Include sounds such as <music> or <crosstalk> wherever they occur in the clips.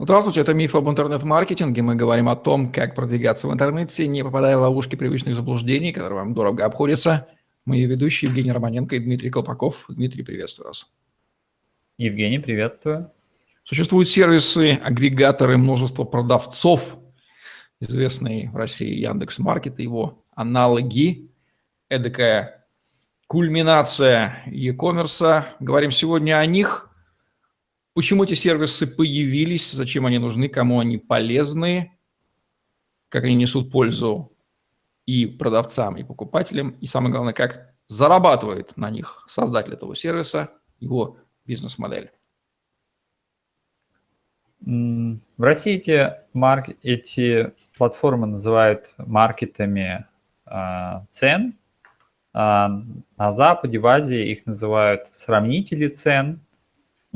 Здравствуйте, это «Миф об интернет-маркетинге». Мы говорим о том, как продвигаться в интернете, не попадая в ловушки привычных заблуждений, которые вам дорого обходятся. Мы ведущие Евгений Романенко и Дмитрий Колпаков. Дмитрий, приветствую вас. Евгений, приветствую. Существуют сервисы, агрегаторы, множество продавцов, известный в России Яндекс Маркет и его аналоги. Эдакая кульминация e-commerce. Говорим сегодня о них – Почему эти сервисы появились, зачем они нужны, кому они полезны, как они несут пользу и продавцам, и покупателям, и самое главное, как зарабатывает на них создатель этого сервиса, его бизнес-модель. В России эти, марк... эти платформы называют маркетами э, цен, а на Западе, в Азии их называют сравнители цен –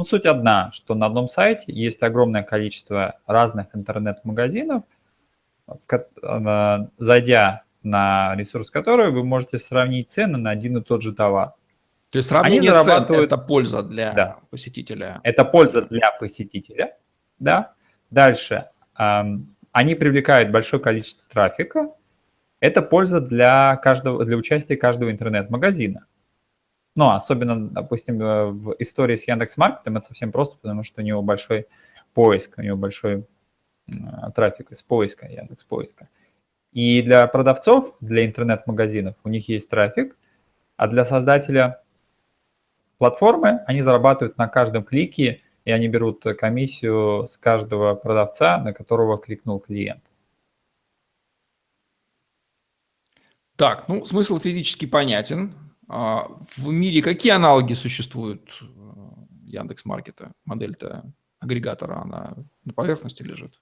ну, суть одна, что на одном сайте есть огромное количество разных интернет-магазинов, зайдя на ресурс которого вы можете сравнить цены на один и тот же товар. То есть сравнение Они зарабатывают... цен – это польза для да. посетителя. Это польза для посетителя, да. Дальше. Они привлекают большое количество трафика. Это польза для каждого, для участия каждого интернет-магазина. Ну, особенно, допустим, э, в истории с Яндекс.Маркетом это совсем просто, потому что у него большой поиск, у него большой трафик из поиска, Яндекс поиска. И для продавцов, для интернет-магазинов у них есть трафик, а для создателя платформы они зарабатывают на каждом клике, и они берут комиссию с каждого продавца, на которого кликнул клиент. Так, ну смысл физически понятен. А, в мире какие аналоги существуют э, Яндекс Маркета? Модель-то агрегатора, она на поверхности лежит?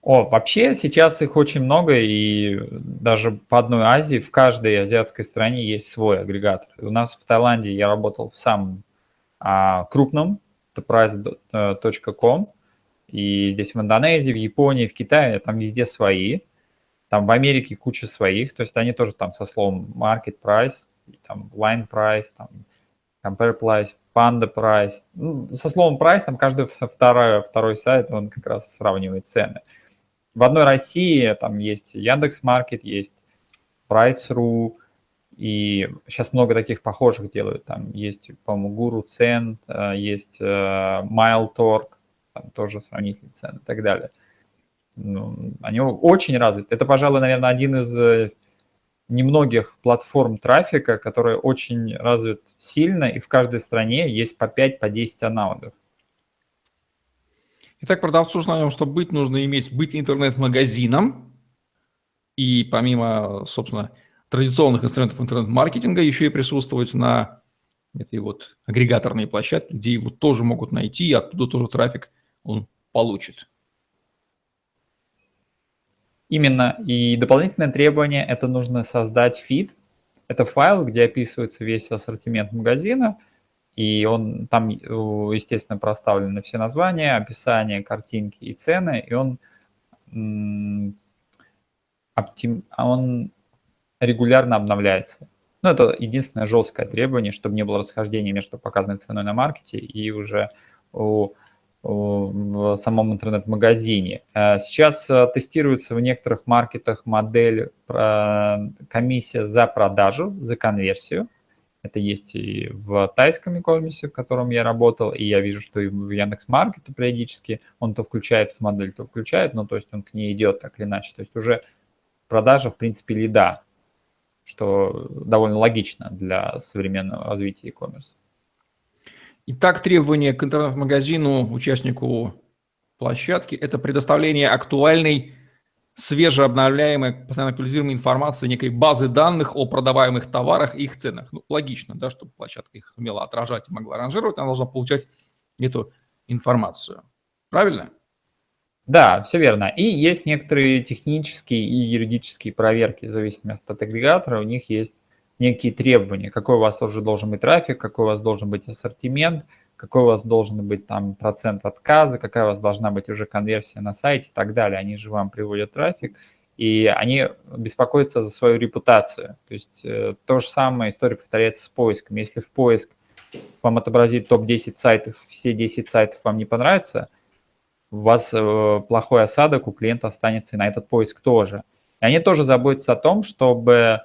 О, вообще сейчас их очень много, и даже по одной Азии, в каждой азиатской стране есть свой агрегатор. У нас в Таиланде я работал в самом а, крупном, price.com, и здесь в Индонезии, в Японии, в Китае, там везде свои. Там в Америке куча своих, то есть они тоже там со словом market price, там line price, там compare price, panda price. Ну, со словом price там каждый <laughs> второй, второй сайт, он как раз сравнивает цены. В одной России там есть Яндекс Маркет, есть Price.ru, и сейчас много таких похожих делают. Там есть, по-моему, Гуру Цен, э, есть э, MileTorg, там тоже сравнительные цены и так далее. Ну, они очень развиты. Это, пожалуй, наверное, один из э, немногих платформ трафика, который очень развит сильно, и в каждой стране есть по 5-10 по 10 аналогов. Итак, продавцу знаем, что быть нужно иметь, быть интернет-магазином, и помимо, собственно, традиционных инструментов интернет-маркетинга, еще и присутствовать на этой вот агрегаторной площадке, где его тоже могут найти, и оттуда тоже трафик он получит. Именно. И дополнительное требование – это нужно создать фид. Это файл, где описывается весь ассортимент магазина, и он там, естественно, проставлены все названия, описание, картинки и цены, и он, оптим, он регулярно обновляется. Ну, это единственное жесткое требование, чтобы не было расхождения между показанной ценой на маркете и уже у в самом интернет-магазине. Э, сейчас э, тестируется в некоторых маркетах модель комиссия за продажу, за конверсию. Это есть и в тайском e-commerce, в котором я работал, и я вижу, что и в Яндекс.Маркете периодически он то включает эту модель, то включает, ну, то есть он к ней идет так или иначе. То есть уже продажа, в принципе, лида, что довольно логично для современного развития e-commerce. Итак, требования к интернет-магазину, участнику площадки – это предоставление актуальной, свежеобновляемой, постоянно актуализируемой информации, некой базы данных о продаваемых товарах и их ценах. Ну, логично, да, чтобы площадка их умела отражать и могла ранжировать, она должна получать эту информацию. Правильно? Да, все верно. И есть некоторые технические и юридические проверки, в зависимости от агрегатора. У них есть некие требования, какой у вас уже должен быть трафик, какой у вас должен быть ассортимент, какой у вас должен быть там процент отказа, какая у вас должна быть уже конверсия на сайте и так далее. Они же вам приводят трафик, и они беспокоятся за свою репутацию. То есть э, то же самое история повторяется с поиском. Если в поиск вам отобразит топ-10 сайтов, все 10 сайтов вам не понравятся, у вас э, плохой осадок, у клиента останется и на этот поиск тоже. И они тоже заботятся о том, чтобы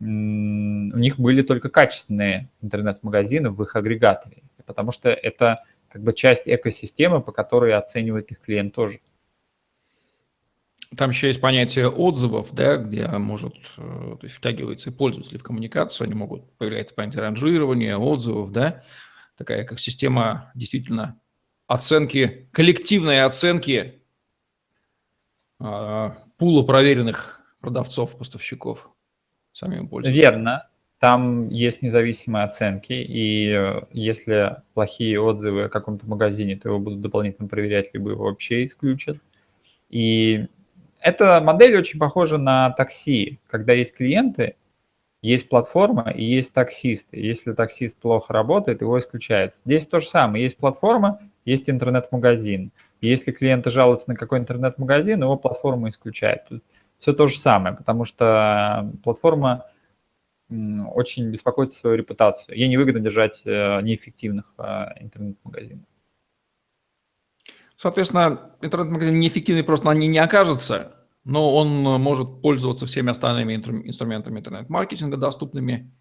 у них были только качественные интернет-магазины в их агрегаторе, потому что это как бы часть экосистемы, по которой оценивает их клиент тоже. Там еще есть понятие отзывов, да, где может, э, то есть втягивается и пользователи в коммуникацию, они могут, появляется понятие ранжирования, отзывов, да, такая как система действительно оценки, коллективной оценки э, пула проверенных продавцов, поставщиков самим пользователям. Верно. Там есть независимые оценки, и э, если плохие отзывы о каком-то магазине, то его будут дополнительно проверять, либо его вообще исключат. И эта модель очень похожа на такси, когда есть клиенты, есть платформа и есть таксисты. Если таксист плохо работает, его исключают. Здесь то же самое. Есть платформа, есть интернет-магазин. если клиенты жалуются на какой интернет-магазин, его платформа исключает. Все то же самое, потому что платформа очень беспокоит свою репутацию. Ей невыгодно держать э, неэффективных э, интернет-магазинов. Соответственно, интернет-магазин неэффективный просто они не окажется, но он может пользоваться всеми остальными инструментами интернет-маркетинга, доступными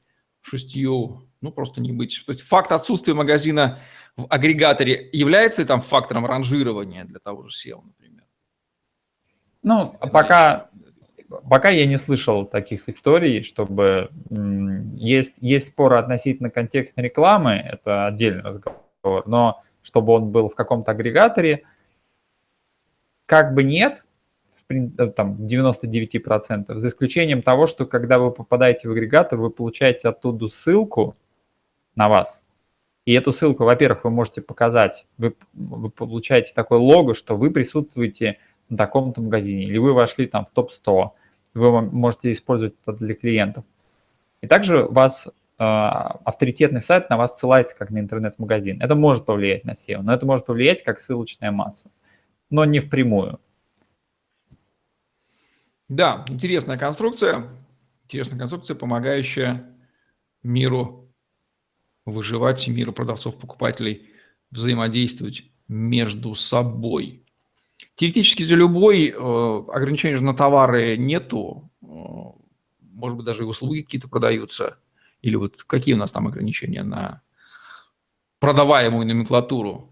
шестью, ну, просто не быть. То есть факт отсутствия магазина в агрегаторе является там фактором ранжирования для того же SEO, например? Ну, а пока, пока я не слышал таких историй, чтобы есть, есть споры относительно контекстной рекламы, это отдельный разговор, но чтобы он был в каком-то агрегаторе. Как бы нет, в, э, там, в 99%, за исключением того, что когда вы попадаете в агрегатор, вы получаете оттуда ссылку на вас. И эту ссылку, во-первых, вы можете показать, вы, вы получаете такое лого, что вы присутствуете на таком-то магазине, или вы вошли там в топ-100, вы можете использовать это для клиентов. И также вас а, авторитетный сайт на вас ссылается как на интернет-магазин. Это может повлиять на SEO, но это может повлиять как ссылочная масса, но не впрямую. Да, интересная конструкция, интересная конструкция, помогающая миру выживать, миру продавцов, покупателей взаимодействовать между собой. Теоретически за любой э, ограничений на товары нету, э, может быть, даже и услуги какие-то продаются – или вот какие у нас там ограничения на продаваемую номенклатуру?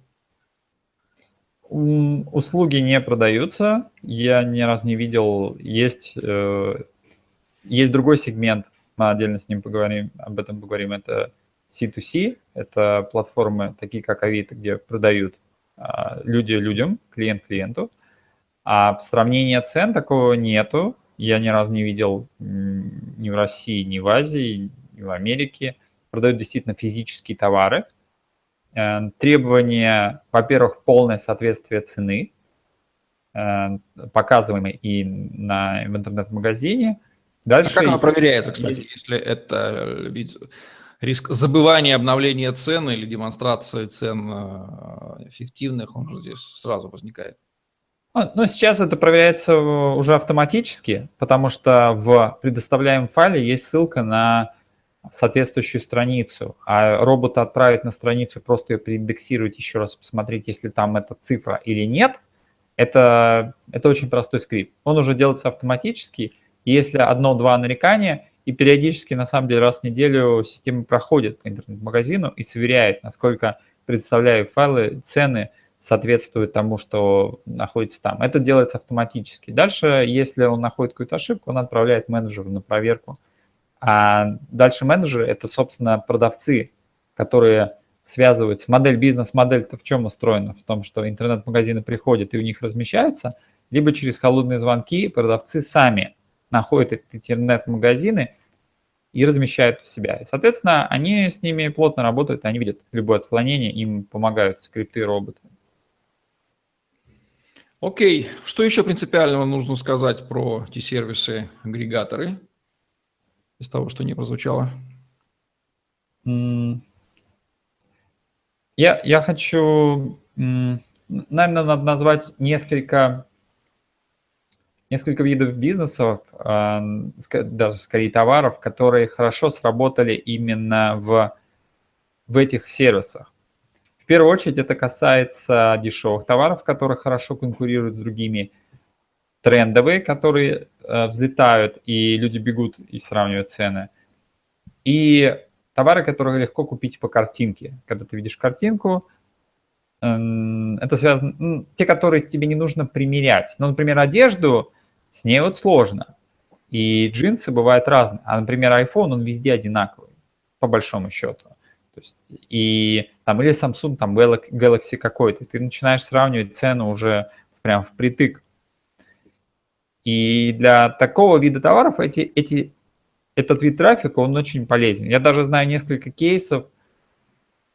Услуги не продаются. Я ни разу не видел. Есть, э, есть другой сегмент, мы отдельно с ним поговорим, об этом поговорим. Это C2C, это платформы такие как Авито, где продают люди людям, клиент клиенту. А в сравнении цен такого нету. Я ни разу не видел ни в России, ни в Азии, и в Америке, продают действительно физические товары. Э, требования, во-первых, полное соответствие цены, э, показываемой и на, в интернет-магазине. Дальше а как оно проверяется, кстати, если это ведь риск забывания обновления цен или демонстрации цен э, эффективных, он же здесь сразу возникает. А, ну, сейчас это проверяется уже автоматически, потому что в предоставляемом файле есть ссылка на соответствующую страницу, а робота отправить на страницу, просто ее проиндексировать, еще раз посмотреть, если там эта цифра или нет, это, это очень простой скрипт. Он уже делается автоматически, если одно-два нарекания, и периодически, на самом деле, раз в неделю система проходит по интернет-магазину и сверяет, насколько представляю файлы, цены соответствуют тому, что находится там. Это делается автоматически. Дальше, если он находит какую-то ошибку, он отправляет менеджеру на проверку – а дальше менеджеры – это, собственно, продавцы, которые связываются. Модель, бизнес-модель-то в чем устроена? В том, что интернет-магазины приходят и у них размещаются, либо через холодные звонки продавцы сами находят эти интернет-магазины и размещают у себя. И, соответственно, они с ними плотно работают, они видят любое отклонение, им помогают скрипты роботы. Окей, что еще принципиального нужно сказать про эти сервисы, агрегаторы? из того, что не прозвучало? Я, я хочу, наверное, надо назвать несколько, несколько видов бизнесов, а, даже скорее товаров, которые хорошо сработали именно в, в этих сервисах. В первую очередь это касается дешевых товаров, которые хорошо конкурируют с другими, трендовые, которые э, взлетают, и люди бегут и сравнивают цены, и товары, которые легко купить по картинке. Когда ты видишь картинку, это связано, те, которые тебе не нужно примерять. Ну, например, одежду, с ней вот сложно. И джинсы бывают разные. А, например, iPhone, он везде одинаковый, по большому счету. То есть, и там или Samsung, там Galaxy какой-то. Ты начинаешь сравнивать цену уже прям впритык. И для такого вида товаров эти, эти, этот вид трафика, он очень полезен. Я даже знаю несколько кейсов,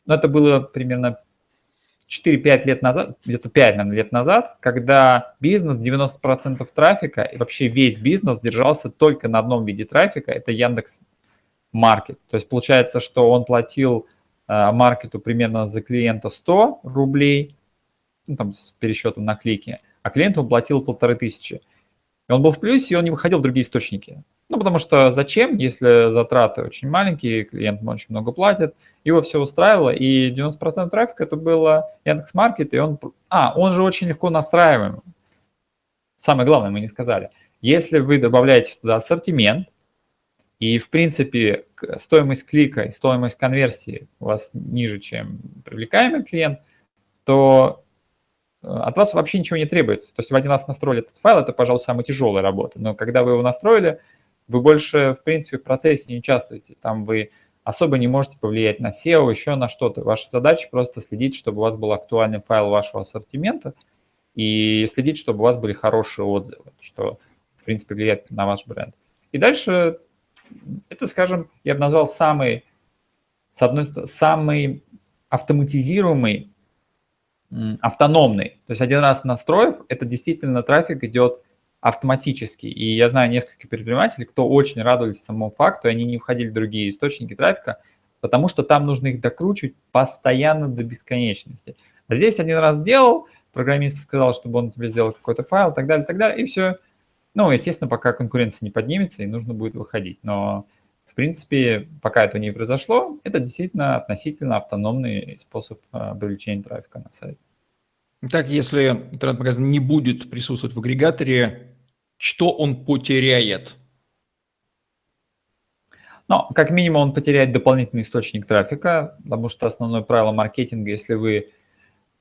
но это было примерно 4-5 лет назад, где-то 5 наверное, лет назад, когда бизнес, 90% трафика и вообще весь бизнес держался только на одном виде трафика, это Яндекс Маркет. То есть получается, что он платил э, маркету примерно за клиента 100 рублей, ну, там с пересчетом на клики, а клиенту он платил полторы тысячи. И он был в плюсе, и он не выходил в другие источники. Ну, потому что зачем, если затраты очень маленькие, клиент очень много платит, его все устраивало, и 90% трафика это было Яндекс.Маркет, и он... А, он же очень легко настраиваем. Самое главное, мы не сказали. Если вы добавляете туда ассортимент, и, в принципе, стоимость клика и стоимость конверсии у вас ниже, чем привлекаемый клиент, то э, от вас вообще ничего не требуется. То есть вы один раз настроили этот файл, это, пожалуй, самая тяжелая работа. Но когда вы его настроили, вы больше, в принципе, в процессе не участвуете. Там вы особо не можете повлиять на SEO, еще на что-то. Ваша задача просто следить, чтобы у вас был актуальный файл вашего ассортимента и следить, чтобы у вас были хорошие отзывы, что, в принципе, влияет на ваш бренд. И дальше это, скажем, я бы назвал самый, с одной стороны, самый автоматизируемый, автономный. То есть один раз настроив, это действительно трафик идет автоматически. И я знаю несколько предпринимателей, кто очень радовались самому факту, и они не входили в другие источники трафика, потому что там нужно их докручивать постоянно до бесконечности. А здесь один раз сделал, программист сказал, чтобы он тебе сделал какой-то файл, и так далее, и так далее, и все. Ну, естественно, пока конкуренция не поднимется, и нужно будет выходить. Но, в принципе, пока это не произошло, это действительно относительно автономный способ а, привлечения трафика на сайт. Так, если интернет-магазин не будет присутствовать в агрегаторе, что он потеряет? Ну, как минимум он потеряет дополнительный источник трафика, потому что основное правило маркетинга, если вы, э,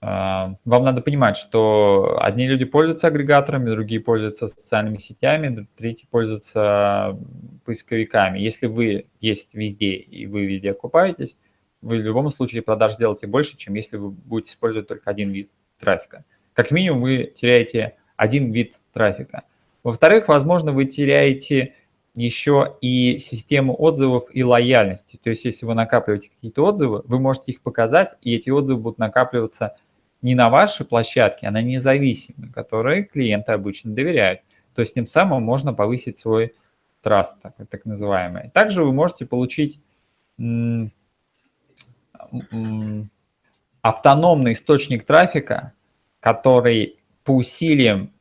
вам надо понимать, что одни люди пользуются агрегаторами, другие пользуются социальными сетями, третьи пользуются поисковиками. Если вы есть везде и вы везде окупаетесь, вы в любом случае продаж сделаете больше, чем если вы будете использовать только один вид трафика. Как минимум вы теряете один вид трафика. Во-вторых, возможно, вы теряете еще и систему отзывов и лояльности. То есть, если вы накапливаете какие-то отзывы, вы можете их показать, и эти отзывы будут накапливаться не на вашей площадке, а на независимые, которые клиенты обычно доверяют. То есть, тем самым можно повысить свой траст, так, так называемый. Также вы можете получить автономный источник трафика, который по усилиям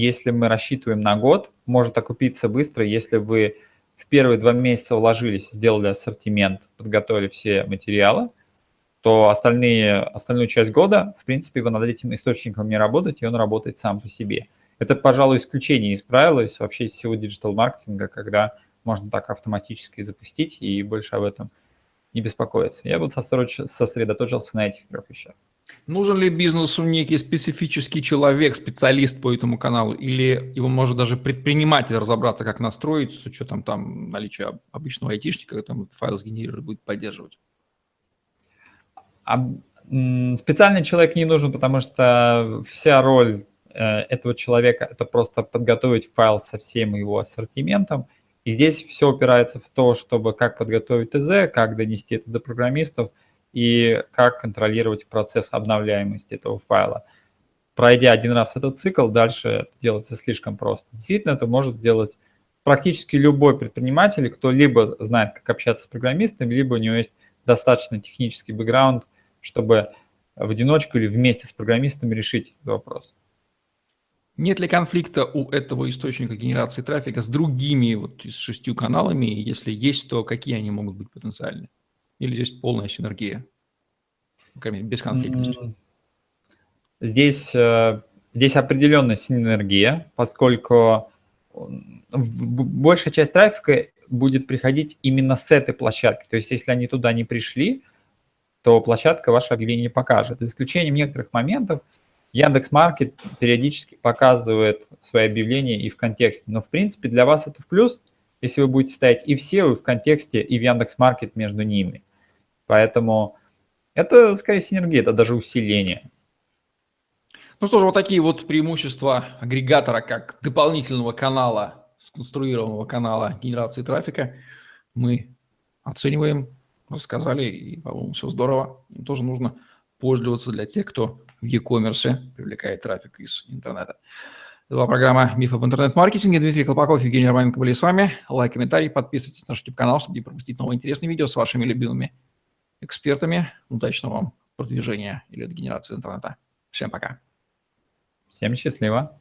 если мы рассчитываем на год, может окупиться быстро, если вы в первые два месяца уложились, сделали ассортимент, подготовили все материалы, то остальные, остальную часть года, в принципе, вы над этим источником не работаете, и он работает сам по себе. Это, пожалуй, исключение из правила, из вообще всего диджитал-маркетинга, когда можно так автоматически запустить и больше об этом не беспокоиться. Я бы сосредоточился на этих трех вещах. Нужен ли бизнесу некий специфический человек, специалист по этому каналу, или его может даже предприниматель разобраться, как настроить, с учетом там наличия обычного айтишника, там файл сгенерировать будет поддерживать? А, специальный человек не нужен, потому что вся роль э, этого человека – это просто подготовить файл со всем его ассортиментом. И здесь все упирается в то, чтобы как подготовить ТЗ, как донести это до программистов – и как контролировать процесс обновляемости этого файла. Пройдя один раз этот цикл, дальше это делается слишком просто. Действительно, это может сделать практически любой предприниматель, кто либо знает, как общаться с программистами, либо у него есть достаточно технический бэкграунд, чтобы в одиночку или вместе с программистами решить этот вопрос. Нет ли конфликта у этого источника генерации трафика с другими вот с шестью каналами? Если есть, то какие они могут быть потенциальны? Или здесь полная синергия? крайней мере, бесконфликтность? Здесь, э, здесь определенная синергия, поскольку большая часть трафика будет приходить именно с этой площадки. То есть, если они туда не пришли, то площадка ваше объявление не покажет. За исключением некоторых моментов, Яндекс Маркет периодически показывает свои объявления и в контексте. Но, в принципе, для вас это в плюс, если вы будете ставить и в SEO, и в контексте, и в Яндекс Маркет между ними. Поэтому это, скорее, синергия, это даже усиление. Ну что же, вот такие вот преимущества агрегатора как дополнительного канала, сконструированного канала генерации трафика мы оцениваем, рассказали, и, по-моему, все здорово. Им тоже нужно пользоваться для тех, кто в e-commerce привлекает трафик из интернета. Это была программа «Миф об интернет-маркетинге». Дмитрий Колпаков, Евгений Романенко были с вами. Лайк, комментарий, подписывайтесь на наш YouTube-канал, чтобы не пропустить новые интересные видео с вашими любимыми экспертами. Удачного вам продвижения или генерации интернета. Всем пока. Всем счастливо.